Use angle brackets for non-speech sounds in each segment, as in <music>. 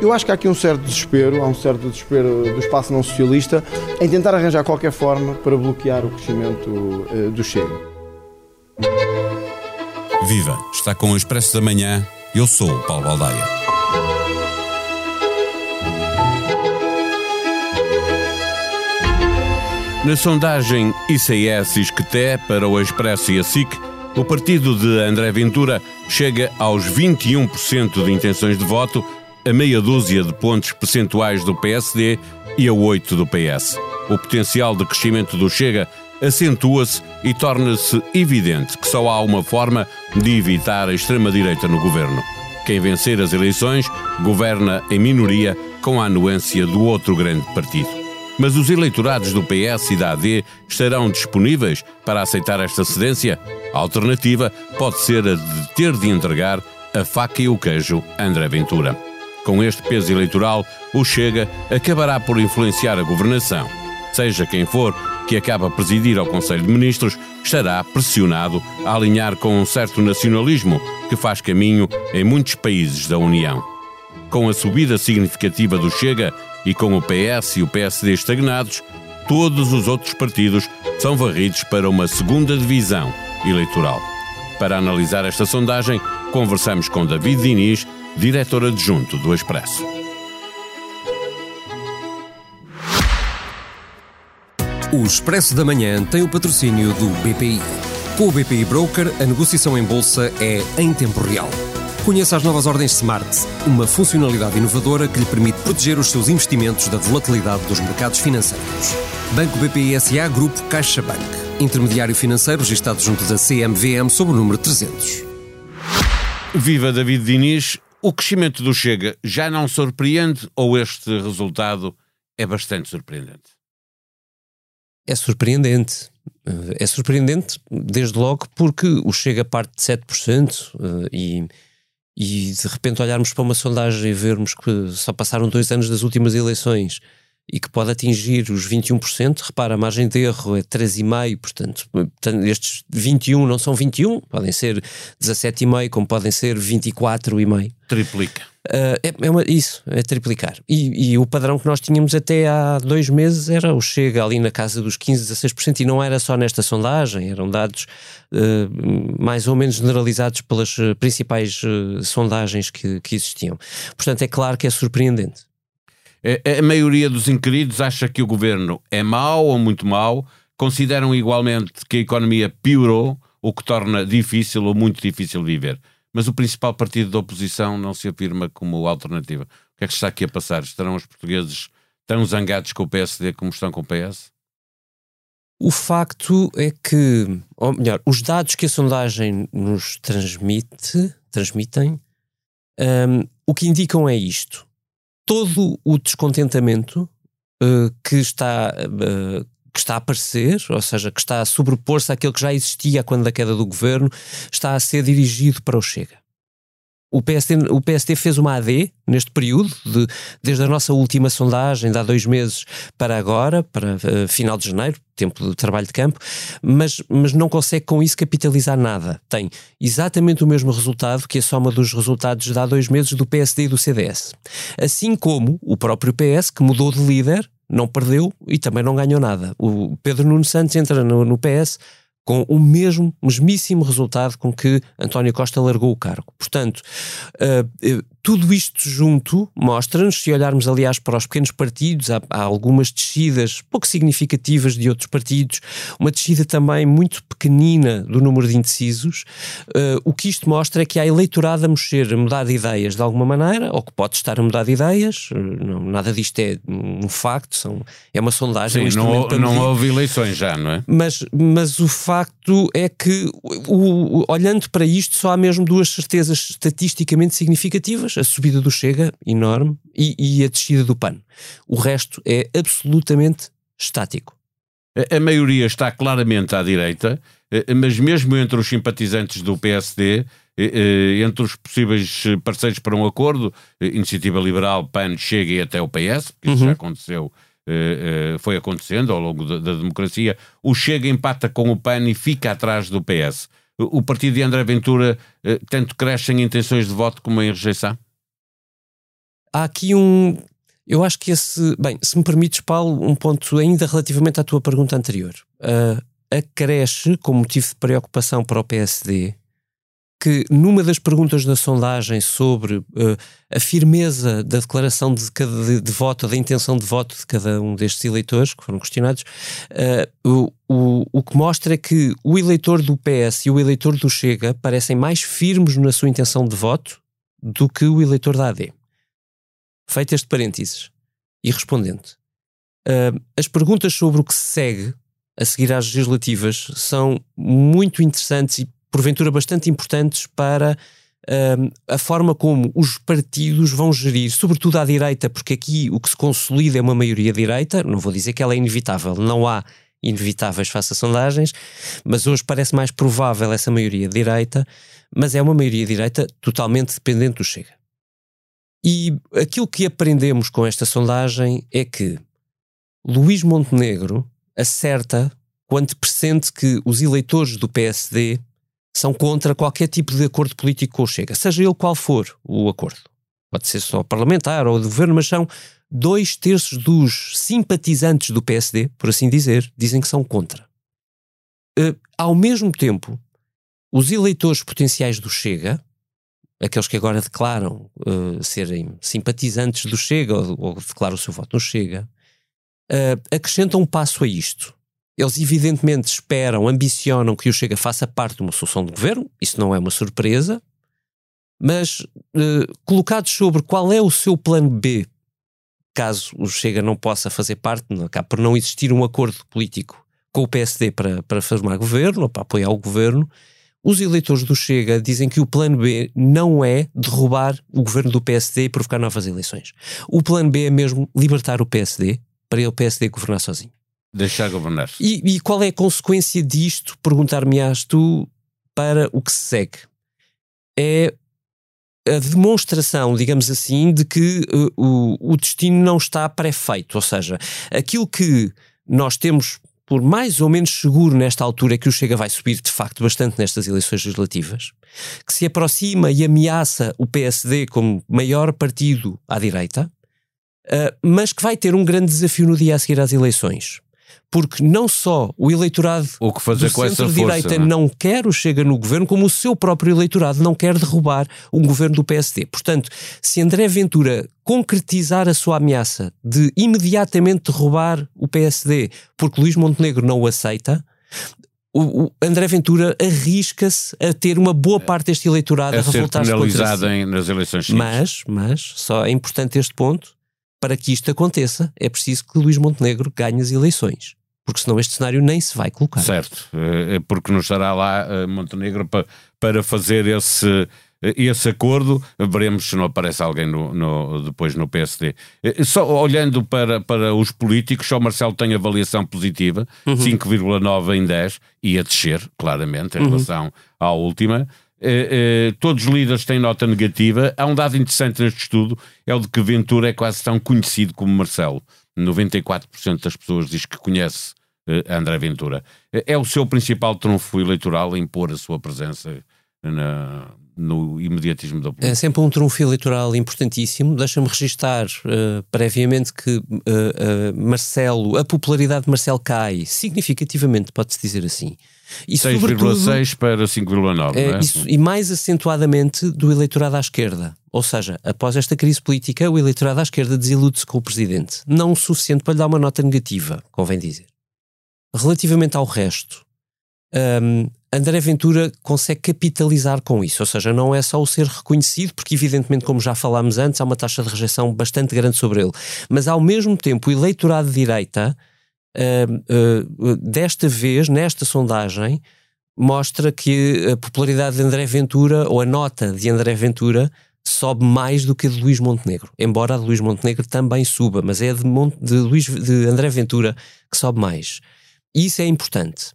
Eu acho que há aqui um certo desespero, há um certo desespero do espaço não socialista em tentar arranjar qualquer forma para bloquear o crescimento uh, do Chega. Viva! Está com o Expresso da Manhã. Eu sou o Paulo Baldaia. Na sondagem ICS-ISCTE para o Expresso e a SIC, o partido de André Ventura chega aos 21% de intenções de voto a meia dúzia de pontos percentuais do PSD e a oito do PS. O potencial de crescimento do Chega acentua-se e torna-se evidente que só há uma forma de evitar a extrema-direita no governo. Quem vencer as eleições governa em minoria com a anuência do outro grande partido. Mas os eleitorados do PS e da AD estarão disponíveis para aceitar esta cedência? A alternativa pode ser a de ter de entregar a faca e o queijo André Ventura. Com este peso eleitoral, o Chega acabará por influenciar a governação. Seja quem for que acaba a presidir ao Conselho de Ministros, estará pressionado a alinhar com um certo nacionalismo que faz caminho em muitos países da União. Com a subida significativa do Chega e com o PS e o PSD estagnados, todos os outros partidos são varridos para uma segunda divisão eleitoral. Para analisar esta sondagem, conversamos com David Diniz, diretor adjunto do Expresso. O Expresso da Manhã tem o patrocínio do BPI. Com o BPI Broker, a negociação em bolsa é em tempo real. Conheça as novas ordens Smart, uma funcionalidade inovadora que lhe permite proteger os seus investimentos da volatilidade dos mercados financeiros. Banco BPI SA Grupo CaixaBank. Intermediário financeiro registrado junto da CMVM sob o número 300. Viva David Diniz, o crescimento do Chega já não surpreende ou este resultado é bastante surpreendente? É surpreendente. É surpreendente, desde logo, porque o Chega parte de 7% eh, e, e de repente olharmos para uma sondagem e vermos que só passaram dois anos das últimas eleições e que pode atingir os 21%, repara, a margem de erro é 3,5%, portanto, estes 21 não são 21, podem ser 17,5%, como podem ser 24,5%. Triplica. Uh, é, é uma, isso, é triplicar. E, e, o padrão que nós tínhamos até há dois meses era o Chega ali na casa dos 15, 16%, e não era só nesta sondagem, eram dados uh, mais ou menos generalizados pelas principais uh, sondagens que, que existiam. Portanto, é claro que é surpreendente. A maioria dos inquiridos acha que o governo é mau ou muito mau, consideram igualmente que a economia piorou, o que torna difícil ou muito difícil viver. Mas o principal partido da oposição não se afirma como alternativa. O que é que está aqui a passar? Estarão os portugueses tão zangados com o PSD como estão com o PS? O facto é que, ou melhor, os dados que a sondagem nos transmite, transmitem, um, o que indicam é isto todo o descontentamento uh, que está uh, que está a aparecer, ou seja, que está a sobrepor-se àquilo que já existia quando da queda do governo, está a ser dirigido para o Chega. O PSD, o PSD fez uma AD neste período, de, desde a nossa última sondagem, de há dois meses para agora, para uh, final de janeiro, tempo de trabalho de campo, mas, mas não consegue com isso capitalizar nada. Tem exatamente o mesmo resultado que a soma dos resultados de há dois meses do PSD e do CDS. Assim como o próprio PS, que mudou de líder, não perdeu e também não ganhou nada. O Pedro Nuno Santos entra no, no PS com o mesmo, mesmíssimo resultado com que António Costa largou o cargo. Portanto, uh, tudo isto junto mostra-nos, se olharmos aliás para os pequenos partidos, há, há, algumas descidas pouco significativas de outros partidos, uma descida também muito pequenina do número de indecisos. Uh, o que isto mostra é que há eleitorado a mexer, a mudar de ideias de alguma maneira, ou que pode estar a mudar de ideias, não, nada disto é um facto, são, é uma sondagem. Sim, não, não houve eleições já, não é? Mas, mas o facto é que, o, o, olhando para isto, só há mesmo duas certezas estatisticamente significativas a subida do Chega, enorme, e, e a descida do PAN. O resto é absolutamente estático. A, a maioria está claramente à direita, eh, mas mesmo entre os simpatizantes do PSD, eh, eh, entre os possíveis parceiros para um acordo, Iniciativa Liberal, PAN, Chega e até o PS, que isso uhum. já aconteceu, foi acontecendo ao longo da, da, democracia, o Chega empata com o PAN e fica atrás do PS. O partido de André Ventura tanto cresce em intenções de voto como em rejeição? Há aqui um. Eu acho que esse. Bem, se me permites, Paulo, um ponto ainda relativamente à tua pergunta anterior. Uh, acresce como motivo de preocupação para o PSD que numa das perguntas da sondagem sobre uh, a firmeza da declaração de, de, de, voto, da intenção de voto de cada um destes eleitores que foram questionados, uh, o, o, o que mostra é que o eleitor do PS e o eleitor do Chega parecem mais firmes na sua intenção de voto do que o eleitor da AD. Feito este parênteses e respondendo, uh, as perguntas sobre o que se segue a seguir às legislativas são muito interessantes e porventura bastante importantes para uh, a forma como os partidos vão gerir, sobretudo à direita, porque aqui o que se consolida é uma maioria direita, não vou dizer que ela é inevitável, não há inevitáveis face a sondagens, mas hoje parece mais provável essa maioria direita, mas é uma maioria direita totalmente dependente do Chega. E aquilo que aprendemos com esta sondagem é que Luís Montenegro acerta quando pressente que os eleitores do PSD são contra qualquer tipo de acordo político com o Chega, seja ele qual for o acordo. Pode ser só parlamentar ou de governo, mas são dois terços dos simpatizantes do PSD, por assim dizer, dizem que são contra. Uh, ao mesmo tempo, os eleitores potenciais do Chega, aqueles que agora declaram uh, serem simpatizantes do Chega ou, ou, declaram o seu voto no Chega, uh, acrescentam um passo a isto. Eles evidentemente esperam, ambicionam que o Chega faça parte de uma solução de governo, isso não é uma surpresa, mas uh, colocados sobre qual é o seu plano B, caso o Chega não possa fazer parte, não, por não existir um acordo político com o PSD para, para formar governo, ou para apoiar o governo, os eleitores do Chega dizem que o plano B não é derrubar o governo do PSD e provocar novas eleições. O plano B é mesmo libertar o PSD para o PSD governar sozinho. Deixar governar. E, e qual é a consequência disto? Perguntar-me-ás tu para o que se segue. É a demonstração, digamos assim, de que uh, o, o destino não está pré-feito. Ou seja, aquilo que nós temos por mais ou menos seguro nesta altura que o Chega vai subir de facto bastante nestas eleições legislativas, que se aproxima e ameaça o PSD como maior partido à direita, uh, mas que vai ter um grande desafio no dia a seguir às eleições porque não só o eleitorado o que fazer do com centro-direita não, é? não quer o Chega no governo, como o seu próprio eleitorado não quer derrubar um governo do PSD. Portanto, se André Ventura concretizar a sua ameaça de imediatamente derrubar o PSD porque Luís Montenegro não o aceita, o, André Ventura arrisca-se a ter uma boa parte deste eleitorado a, a revoltar-se contra si. Em, nas eleições Mas, mas, só é importante este ponto, para que isto aconteça, é preciso que Luís Montenegro ganhe as eleições. Porque senão este cenário nem se vai colocar. Certo, é porque não estará lá eh, Montenegro para, para fazer esse, eh, esse acordo. Veremos se não aparece alguém no, no, depois no PSD. Só olhando para, para os políticos, só o Marcelo tem avaliação positiva, uhum. 5,9 em 10, e a descer, claramente, em uhum. relação à última. Eh, todos os líderes têm nota negativa. Há um dado interessante neste estudo, é o de que Ventura é quase tão conhecido como Marcelo. 94% das pessoas diz que conhece uh, André Ventura. É o seu principal trunfo eleitoral impor a sua presença na, no imediatismo da política. É sempre um trunfo eleitoral importantíssimo. Deixa-me registar uh, previamente que uh, uh, Marcelo, a popularidade de Marcelo cai significativamente, pode-se dizer assim. 6,6 para 5,9. É, é? e mais acentuadamente do eleitorado à esquerda. Ou seja, após esta crise política, o eleitorado à esquerda desilude-se com o presidente. Não o suficiente para lhe dar uma nota negativa, convém dizer. Relativamente ao resto, um, André Ventura consegue capitalizar com isso, ou seja, não é só o ser reconhecido, porque evidentemente, como já falámos antes, há uma taxa de rejeição bastante grande sobre ele, mas ao mesmo tempo o eleitorado de direita uh, uh, desta vez, nesta sondagem, mostra que a popularidade de André Ventura, ou a nota de André Ventura, sobe mais do que a de Luís Montenegro. Embora a de Luís Montenegro também suba, mas é a de, de, de André Ventura que sobe mais. E isso é importante.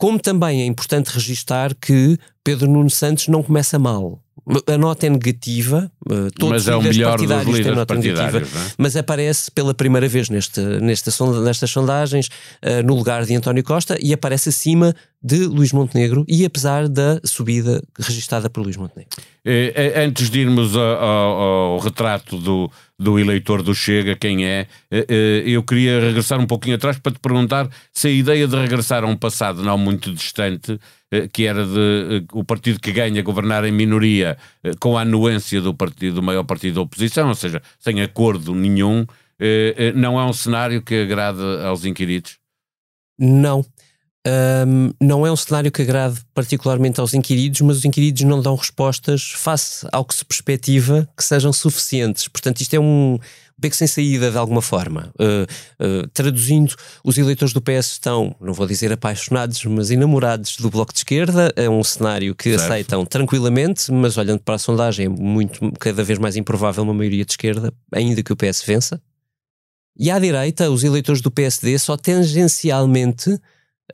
Como também é importante registar que Pedro Nuno Santos não começa mal a nota é negativa, eh, todos mas é os o melhor partidários dos líderes nota negativa, é? mas aparece pela primeira vez neste, nesta sonda, nestas sondagens uh, no lugar de António Costa e aparece acima de Luís Montenegro e apesar da subida registada por Luís Montenegro. Eh, antes de irmos ao, ao, ao retrato do, do eleitor do Chega, quem é, eh, eu queria regressar um pouquinho atrás para te perguntar se a ideia de regressar a um passado não muito distante, que era de o partido que ganha governar em minoria com a anuência do partido, do maior partido da oposição, ou seja, sem acordo nenhum, não é um cenário que agrade aos inquiridos? Não um, não é um cenário que agrade particularmente aos inquiridos, mas os inquiridos não dão respostas face ao que se perspectiva que sejam suficientes. Portanto, isto é um beco sem saída de alguma forma. Uh, uh, traduzindo, os eleitores do PS estão, não vou dizer apaixonados, mas enamorados do Bloco de Esquerda. É um cenário que certo. aceitam tranquilamente, mas olhando para a sondagem, é muito, cada vez mais improvável uma maioria de esquerda, ainda que o PS vença. E à direita, os eleitores do PSD só tangencialmente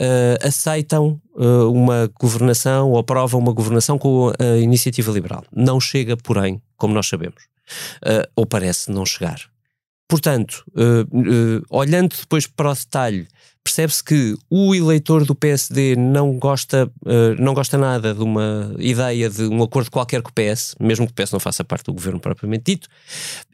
uh, aceitam uh, uma governação ou aprovam uma governação com a iniciativa liberal. Não chega, porém, como nós sabemos, uh, ou parece não chegar. Portanto, olhando depois para o detalhe percebe-se que o eleitor do PSD não gosta, uh, não gosta nada de uma ideia de um acordo qualquer com o PS, mesmo que o PS não faça parte do governo propriamente dito,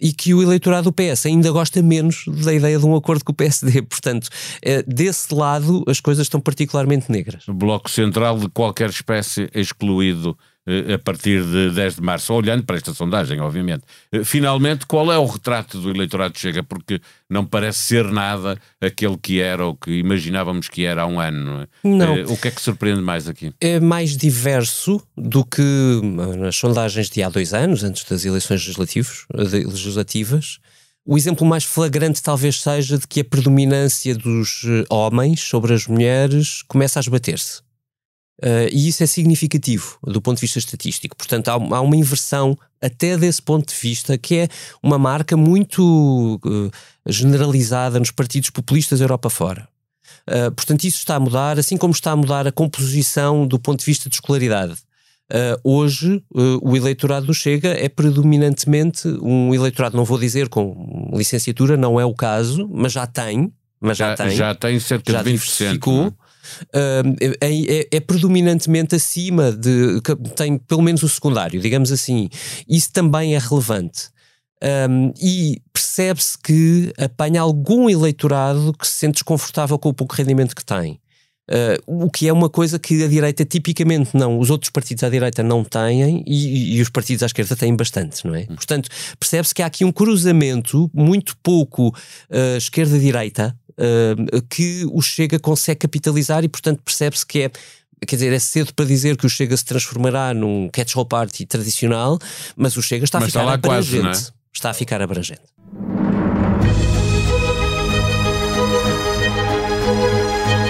e que o eleitorado do PS ainda gosta menos da ideia de um acordo com o PSD. <laughs> Portanto, uh, desse lado as coisas estão particularmente negras. O Bloco Central de qualquer espécie excluído a partir de 10 de março, olhando para esta sondagem, obviamente. Eh, finalmente, qual é o retrato do eleitorado Chega? Porque não parece ser nada aquele que era ou que imaginávamos que era há um ano. Não. É? não. Eh, o que é que surpreende mais aqui? É mais diverso do que nas sondagens de há dois anos, antes das eleições legislativas. O exemplo mais flagrante talvez seja de que a predominância dos homens sobre as mulheres começa a esbater-se. Uh, e isso é significativo do ponto de vista estatístico. Portanto, há, há, uma inversão até desse ponto de vista que é uma marca muito uh, generalizada nos partidos populistas Europa fora. Uh, portanto, isso está a mudar, assim como está a mudar a composição do ponto de vista de escolaridade. hoje, o eleitorado do Chega é predominantemente um eleitorado, não vou dizer com licenciatura, não é o caso, mas já tem. Mas já, já tem. Já tem cerca já de 20% uh, é, é, é, predominantemente acima de. tem pelo menos o secundário, digamos assim. Isso também é relevante. Um, e percebe-se que apanha algum eleitorado que se sente desconfortável com o pouco rendimento que tem. Uh, o que é uma coisa que a direita tipicamente não, os outros partidos à direita não têm e, e os partidos à esquerda têm bastante, não é? Hum. Portanto, percebe-se que há aqui um cruzamento muito pouco uh, esquerda-direita uh, que o Chega consegue capitalizar e, portanto, percebe-se que é quer dizer, é cedo para dizer que o Chega se transformará num catch-all party tradicional, mas o Chega está mas a ficar está abrangente. Quase, é? Está a ficar abrangente.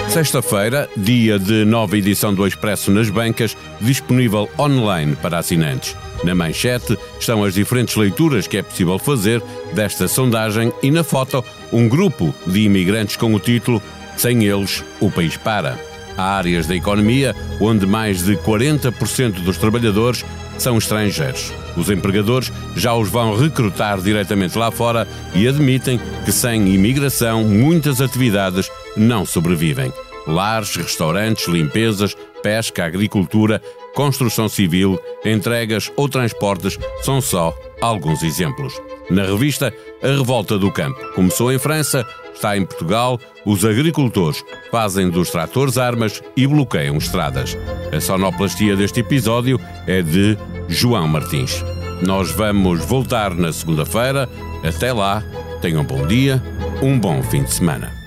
Sexta-feira, dia de nova edição do Expresso nas bancas, disponível online para assinantes. Na manchete estão as diferentes leituras que é possível fazer desta sondagem e na foto um grupo de imigrantes com o título Sem eles, o país para. Há áreas da economia onde mais de 40% dos trabalhadores são estrangeiros. Os empregadores já os vão recrutar diretamente lá fora e admitem que sem imigração muitas atividades não sobrevivem. Lares, restaurantes, limpezas, pesca, agricultura, construção civil, entregas ou transportes são só alguns exemplos. Na revista A Revolta do Campo começou em França, está em Portugal, os agricultores fazem dos tratores armas e bloqueiam estradas. A sonoplastia deste episódio é de João Martins. Nós vamos voltar na segunda-feira. Até lá, tenham um bom dia, um bom fim de semana.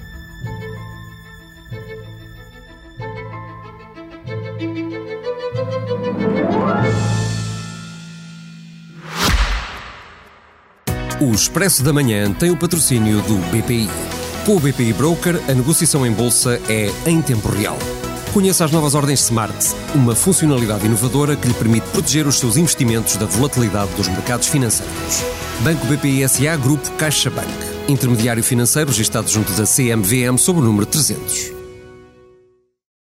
O Expresso da Manhã tem o patrocínio do BPI. Com o BPI Broker, a negociação em bolsa é em tempo real. Conheça as novas ordens Smart, uma funcionalidade inovadora que lhe permite proteger os seus investimentos da volatilidade dos mercados financeiros. Banco BPI SA Grupo CaixaBank. Intermediário financeiro registrado junto da CMVM sob o número 300.